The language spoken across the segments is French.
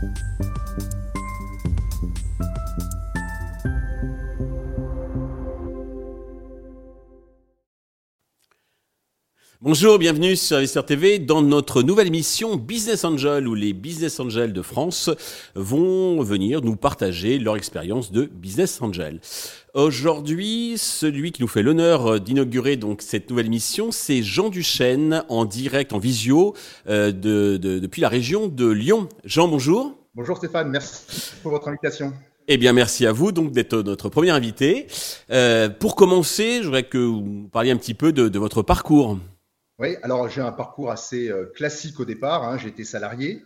Thank you. Bonjour, bienvenue sur Investor TV dans notre nouvelle émission Business Angel où les Business Angels de France vont venir nous partager leur expérience de Business Angel. Aujourd'hui, celui qui nous fait l'honneur d'inaugurer donc cette nouvelle émission, c'est Jean Duchesne en direct, en visio, euh, de, depuis la région de Lyon. Jean, bonjour. Bonjour Stéphane, merci pour votre invitation. Eh bien, merci à vous donc d'être notre premier invité. Euh, pour commencer, je voudrais que vous parliez un petit peu de, de votre parcours. Oui, alors j'ai un parcours assez euh, classique au départ. Hein, j'ai été salarié.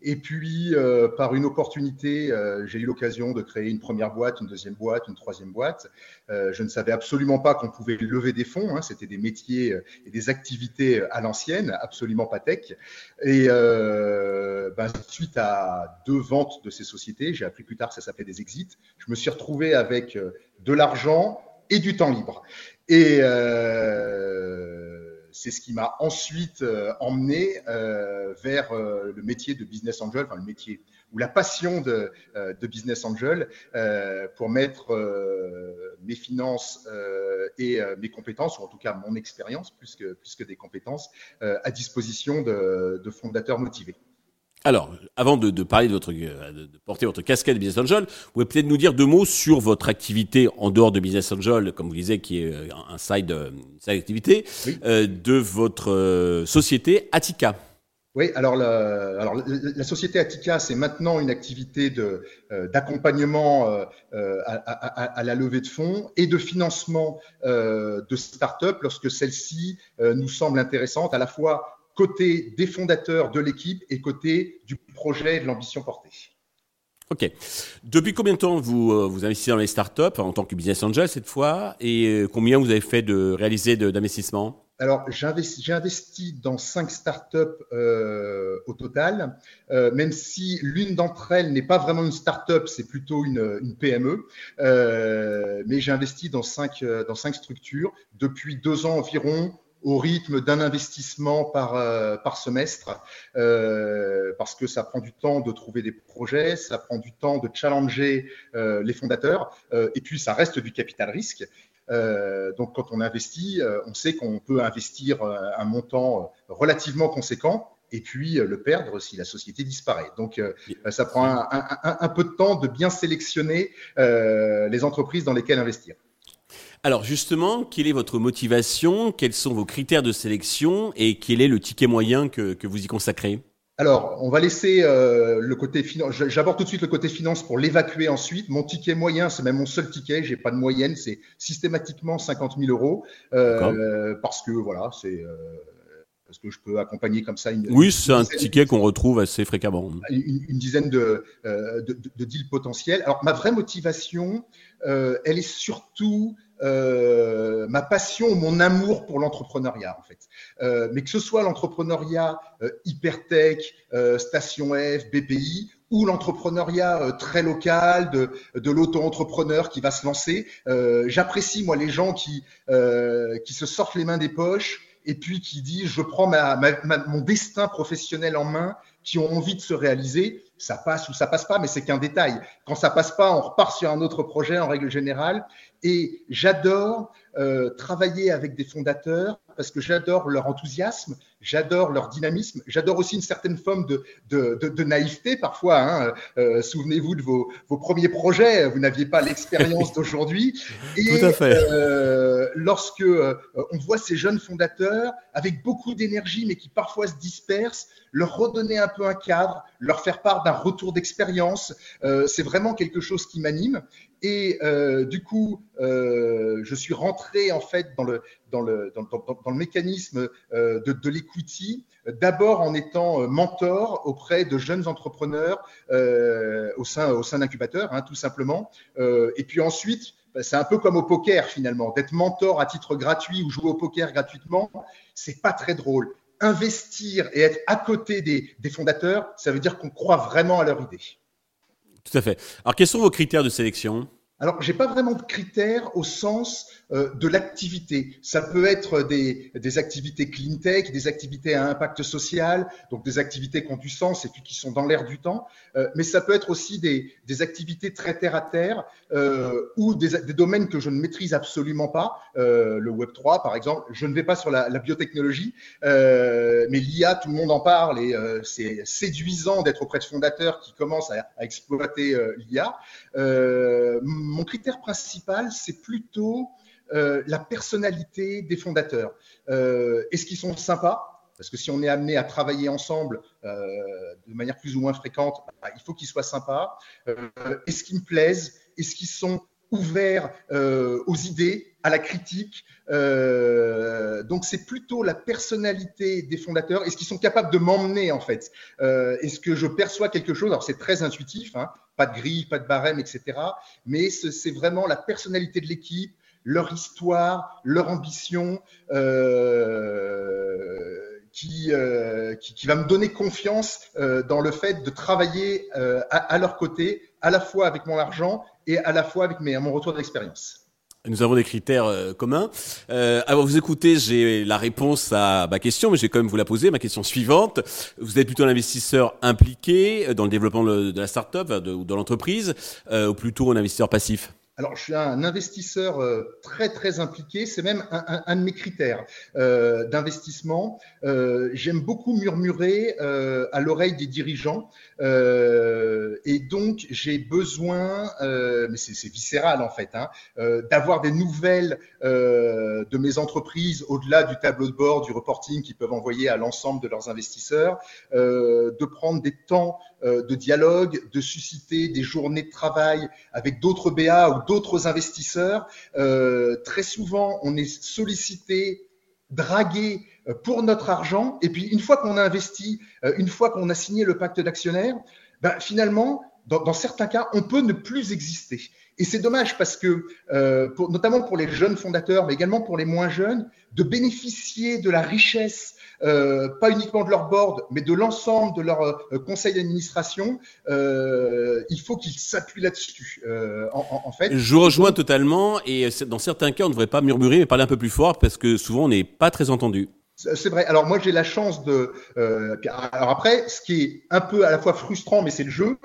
Et puis, euh, par une opportunité, euh, j'ai eu l'occasion de créer une première boîte, une deuxième boîte, une troisième boîte. je ne savais absolument pas qu'on pouvait lever des fonds. Hein, C'était des métiers et des activités à l'ancienne, absolument pas tech. Et ben, suite à deux ventes de ces sociétés, j'ai appris plus tard que ça s'appelait des exits, je me suis retrouvé avec de l'argent et du temps libre. Et c'est ce qui m'a ensuite euh, emmené euh, vers euh, le métier de business angel, enfin le métier ou la passion de, business angel pour mettre mes finances et mes compétences, ou en tout cas mon expérience plus que, plus que des compétences, à disposition de fondateurs motivés. Alors, avant de, parler de votre, euh, de porter votre casquette Business Angel, vous pouvez peut-être nous dire deux mots sur votre activité en dehors de Business Angel, comme vous disiez, qui est euh, un side, euh, une side activité, de votre société Attica. Oui, alors la, alors la société Attica, c'est maintenant une activité d'accompagnement à, la levée de fonds et de financement de start-up lorsque celle-ci nous semble intéressante à la fois côté des fondateurs de l'équipe et côté du projet et de l'ambition portée. Ok. Depuis combien de temps vous, euh, vous investissez dans les startups en tant que business angel cette fois et euh, combien vous avez fait de réaliser d'investissements? Alors, j'ai investi, dans cinq startups euh, au total, euh, même si l'une d'entre elles n'est pas vraiment une startup, c'est plutôt une, une PME. Euh, mais j'ai investi dans cinq, dans cinq structures depuis deux ans environ au rythme d'un investissement par, euh, par semestre, euh, parce que ça prend du temps de trouver des projets, ça prend du temps de challenger euh, les fondateurs, et puis ça reste du capital risque. donc quand on investit, on sait qu'on peut investir un montant relativement conséquent et puis le perdre si la société disparaît. Donc ça prend un, un, peu de temps de bien sélectionner les entreprises dans lesquelles investir. Alors justement, quelle est votre motivation? Quels sont vos critères de sélection? Et quel est le ticket moyen que, vous y consacrez? Alors, on va laisser euh, le côté finance. J'aborde tout de suite le côté finance pour l'évacuer ensuite. Mon ticket moyen, c'est même mon seul ticket. J'ai pas de moyenne, c'est systématiquement 50 000 euros euh, parce que voilà, c'est euh, parce que je peux accompagner comme ça une. Oui, c'est un ticket qu'on retrouve assez fréquemment. Une, dizaine de, de, de, deals potentiels. Alors, ma vraie motivation, elle est surtout euh, ma passion, mon amour pour l'entrepreneuriat en fait. Euh, mais que ce soit l'entrepreneuriat euh, hypertech, euh, Station F, BPI, ou l'entrepreneuriat très local de, de l'auto-entrepreneur qui va se lancer. J'apprécie moi les gens qui qui se sortent les mains des poches et puis qui disent je prends ma, mon destin professionnel en main, qui ont envie de se réaliser. Ça passe ou ça passe pas, mais c'est qu'un détail. Quand ça passe pas, on repart sur un autre projet en règle générale. Et j'adore euh, travailler avec des fondateurs parce que j'adore leur enthousiasme, j'adore leur dynamisme, j'adore aussi une certaine forme de, de, de, de naïveté parfois. Hein. Euh, Souvenez-vous de vos, vos, premiers projets, vous n'aviez pas l'expérience d'aujourd'hui. Tout à fait. Euh, lorsque euh, on voit ces jeunes fondateurs avec beaucoup d'énergie mais qui parfois se dispersent, leur redonner un peu un cadre, leur faire part d'un retour d'expérience, euh, c'est vraiment quelque chose qui m'anime. Et euh, du coup, euh, je suis rentré en fait dans le, dans le, dans, dans, le mécanisme euh, de, de l'equity, d'abord en étant mentor auprès de jeunes entrepreneurs au sein, au sein d'incubateurs, hein, tout simplement. Et puis ensuite, bah, c'est un peu comme au poker finalement, d'être mentor à titre gratuit ou jouer au poker gratuitement, c'est pas très drôle. Investir et être à côté des, des fondateurs, ça veut dire qu'on croit vraiment à leur idée. Tout à fait. Alors, quels sont vos critères de sélection? Alors, j'ai pas vraiment de critères au sens euh, de l'activité. Ça peut être des, activités clean tech, des activités à impact social, donc des activités qui ont du sens et qui sont dans l'air du temps, euh, mais ça peut être aussi des, activités très terre à terre euh, ou des, domaines que je ne maîtrise absolument pas. Le Web 3, par exemple, je ne vais pas sur la, biotechnologie, mais l'IA, tout le monde en parle et c'est séduisant d'être auprès de fondateurs qui commencent à exploiter l'IA mon critère principal, c'est plutôt euh, la personnalité des fondateurs. Euh, est-ce qu'ils sont sympas? Parce que si on est amené à travailler ensemble euh, de manière plus ou moins fréquente, bah, il faut qu'ils soient sympas. Est-ce qu'ils me plaisent? Est-ce qu'ils sont ouverts aux idées, à la critique Donc c'est plutôt la personnalité des fondateurs. Est-ce qu'ils sont capables de m'emmener en fait? Est-ce que je perçois quelque chose? Alors c'est très intuitif. Hein pas de grille, pas de barème, etc. Mais c'est vraiment la personnalité de l'équipe, leur histoire, leur ambition. Euh, qui, euh, va me donner confiance euh, dans le fait de travailler euh, à, leur côté, à la fois avec mon argent et à la fois avec mes, mon retour d'expérience. Nous avons des critères euh, communs. Euh, avant vous écouter, j'ai la réponse à ma question, mais je vais quand même vous la poser. Ma question suivante. Vous êtes plutôt un investisseur impliqué dans le développement de la start-up ou de l'entreprise, euh, ou plutôt un investisseur passif? Alors, je suis un investisseur euh, très, très impliqué. C'est même un, un, un, de mes critères euh, d'investissement. Euh, J'aime beaucoup murmurer euh, à l'oreille des dirigeants. Euh, et donc, j'ai besoin, mais c'est viscéral en fait, hein, d'avoir des nouvelles de mes entreprises au-delà du tableau de bord, du reporting qu'ils peuvent envoyer à l'ensemble de leurs investisseurs, de prendre des temps de dialogue, de susciter des journées de travail avec d'autres BA ou d'autres investisseurs. Euh, très souvent, on est sollicité, dragué euh, pour notre argent. Et puis, une fois qu'on a investi, euh, une fois qu'on a signé le pacte d'actionnaires, ben, finalement, dans, certains cas, on peut ne plus exister. Et c'est dommage parce que, notamment pour les jeunes fondateurs, mais également pour les moins jeunes, de bénéficier de la richesse euh, pas uniquement de leur board, mais de l'ensemble de leur euh, conseil d'administration, euh, il faut qu'ils s'appuient là-dessus. En, en, fait, je rejoins totalement, et dans certains cas, on ne devrait pas murmurer, mais parler un peu plus fort, parce que souvent, on n'est pas très entendu. C'est vrai. Alors moi j'ai la chance de. Euh, alors après, ce qui est un peu à la fois frustrant, mais c'est le jeu.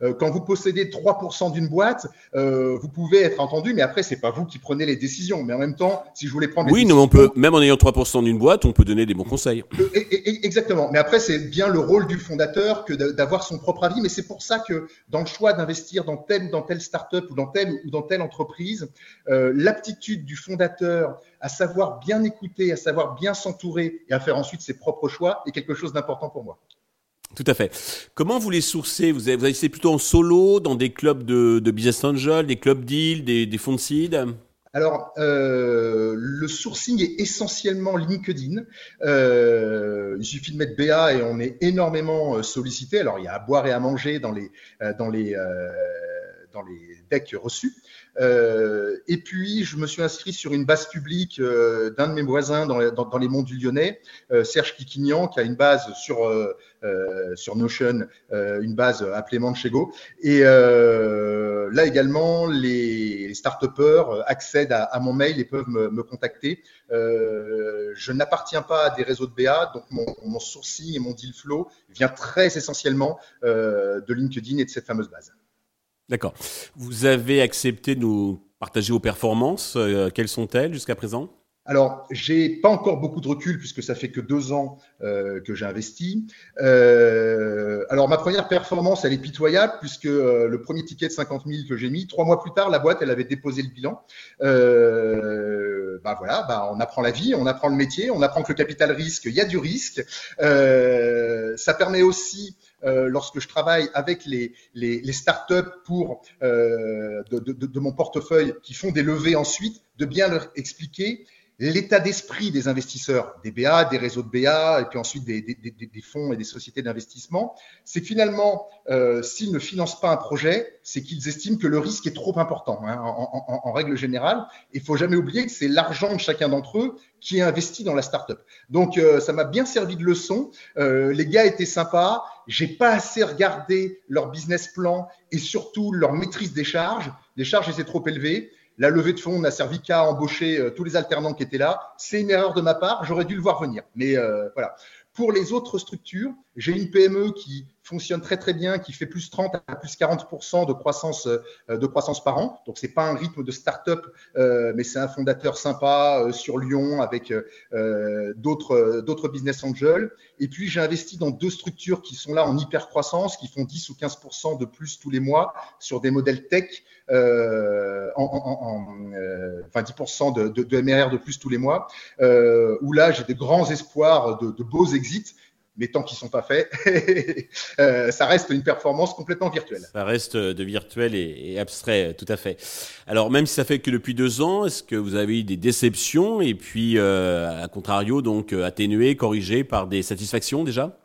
Euh, quand vous possédez 3% d'une boîte, euh, vous pouvez être entendu, mais après c'est pas vous qui prenez les décisions. Mais en même temps, si je voulais prendre. oui, mais on peut même en ayant 3% d'une boîte, on peut donner des bons conseils. Et, et, exactement. Mais après c'est bien le rôle du fondateur que d'avoir son propre avis. Mais c'est pour ça que dans le choix d'investir dans telle dans telle startup ou dans telle ou dans telle entreprise, euh, l'aptitude du fondateur à savoir bien écouter, à savoir bien s'entourer et à faire ensuite ses propres choix est quelque chose d'important pour moi. Tout à fait. Comment vous les sourcez? Vous essayé plutôt en solo, dans des clubs de, de business angel, des clubs deal, des, des fonds de seed? Alors, euh, le sourcing est essentiellement LinkedIn. Euh, il suffit de mettre BA et on est énormément sollicité. Alors, il y a à boire et à manger dans les, dans les, euh, les decks reçus. Euh, et puis, je me suis inscrit sur une base publique euh, d'un de mes voisins dans, les monts du Lyonnais, euh, Serge Kikignan, qui a une base sur, Notion, une base appelée Manchego. Et là également, les start-upers accèdent à, mon mail et peuvent me, contacter. je n'appartiens pas à des réseaux de BA, donc mon, mon sourcing et mon deal flow vient très essentiellement de LinkedIn et de cette fameuse base. D'accord. Vous avez accepté de nous partager vos performances. Euh, quelles sont-elles jusqu'à présent? Alors, j'ai pas encore beaucoup de recul puisque ça fait que deux ans euh, que j'ai investi. Euh, alors, ma première performance, elle est pitoyable puisque le premier ticket de 50 000 que j'ai mis, trois mois plus tard, la boîte, elle avait déposé le bilan. Bah voilà, bah on apprend la vie, on apprend le métier, on apprend que le capital risque, il y a du risque. Ça permet aussi euh, lorsque je travaille avec les, les, startups euh, de, de, de, mon portefeuille qui font des levées ensuite, de bien leur expliquer l'état d'esprit des investisseurs, des BA, des réseaux de BA, et puis ensuite des, des, des, des fonds et des sociétés d'investissement, c'est finalement, euh, s'ils ne financent pas un projet, c'est qu'ils estiment que le risque est trop important, hein, en, en, en, règle générale. Il faut jamais oublier que c'est l'argent de chacun d'entre eux qui est investi dans la startup. Donc, euh, ça m'a bien servi de leçon. Euh, les gars étaient sympas. J'ai pas assez regardé leur business plan et surtout leur maîtrise des charges. les charges étaient trop élevées. La levée de fonds n'a servi qu'à embaucher tous les alternants qui étaient là. C'est une erreur de ma part, j'aurais dû le voir venir. Mais voilà. Pour les autres structures, j'ai une PME qui fonctionne très très bien, qui fait plus 30 à plus 40% de croissance, euh, de croissance par an. Donc, c'est pas un rythme de start-up, euh, mais c'est un fondateur sympa euh, sur Lyon avec d'autres, d'autres business angels. Et puis, j'ai investi dans deux structures qui sont là en hyper croissance, qui font 10 ou 15% de plus tous les mois sur des modèles tech, en, en, enfin 10% de, de, MRR de plus tous les mois, où là, j'ai des grands espoirs de beaux exits mais tant qu'ils ne sont pas faits, euh, ça reste une performance complètement virtuelle. Ça reste de virtuel et, abstrait, tout à fait. Alors, même si ça fait que depuis deux ans, est-ce que vous avez eu des déceptions et puis, euh, à contrario, donc euh, atténuées, corrigées par des satisfactions déjà?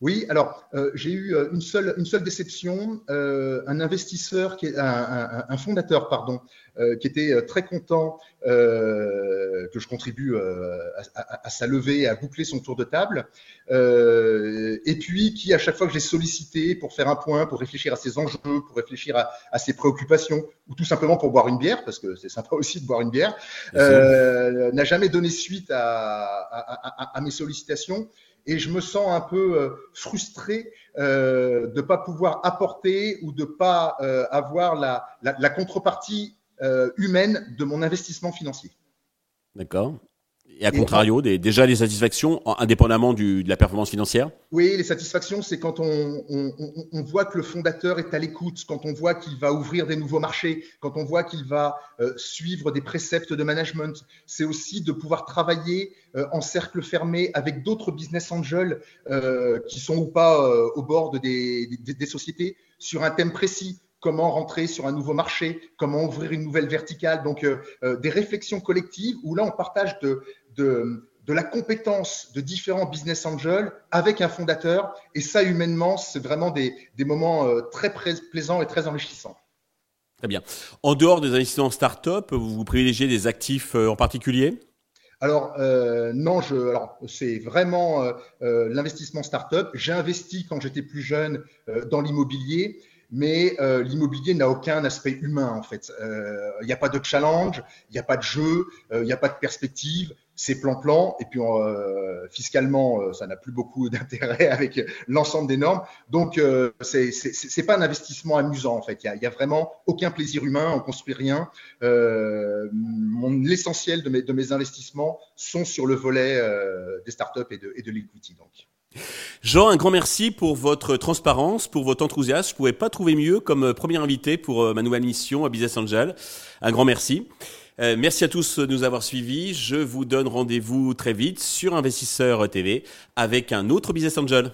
Oui, alors euh, j'ai eu euh, une seule, une seule déception. Euh, un investisseur, qui est, un, un, fondateur, pardon, euh, qui était très content que je contribue à, à, sa levée, à boucler son tour de table, et puis qui à chaque fois que j'ai sollicité pour faire un point, pour réfléchir à ses enjeux, pour réfléchir à, à ses préoccupations, ou tout simplement pour boire une bière, parce que c'est sympa aussi de boire une bière, n'a jamais donné suite à, à mes sollicitations et je me sens un peu euh, frustré euh, de ne pas pouvoir apporter ou de ne pas euh, avoir la, contrepartie humaine de mon investissement financier. D'accord. Et à contrario, des, déjà les satisfactions, indépendamment du, de la performance financière Oui, les satisfactions, c'est quand on, on, on, voit que le fondateur est à l'écoute, quand on voit qu'il va ouvrir des nouveaux marchés, quand on voit qu'il va euh, suivre des préceptes de management. C'est aussi de pouvoir travailler euh, en cercle fermé avec d'autres business angels euh, qui sont ou pas au bord de des, des, des sociétés sur un thème précis comment rentrer sur un nouveau marché, comment ouvrir une nouvelle verticale. Donc, euh, euh, des réflexions collectives où là, on partage de, de, de la compétence de différents business angels avec un fondateur. Et ça, humainement, c'est vraiment des, des moments euh, très plaisants et très enrichissants. Très bien. En dehors des investissements start-up, vous, privilégiez des actifs euh, en particulier? Alors euh, non, je, alors c'est vraiment euh, euh, l'investissement start-up. J'ai investi quand j'étais plus jeune dans l'immobilier mais l'immobilier n'a aucun aspect humain en fait. Il n'y a pas de challenge, il n'y a pas de jeu, il n'y a pas de perspective. C'est plan-plan et puis euh, fiscalement, ça n'a plus beaucoup d'intérêt avec l'ensemble des normes. Donc c'est c'est pas un investissement amusant en fait. Il y a, vraiment aucun plaisir humain, on construit rien. L'essentiel de mes investissements sont sur le volet des startups et de et l'equity donc. Jean, un grand merci pour votre transparence, pour votre enthousiasme. Je ne pouvais pas trouver mieux comme euh, premier invité pour euh, ma nouvelle mission à Business Angel. Un grand merci. Euh, merci à tous de nous avoir suivis. Je vous donne rendez-vous très vite sur Investisseur TV avec un autre Business Angel.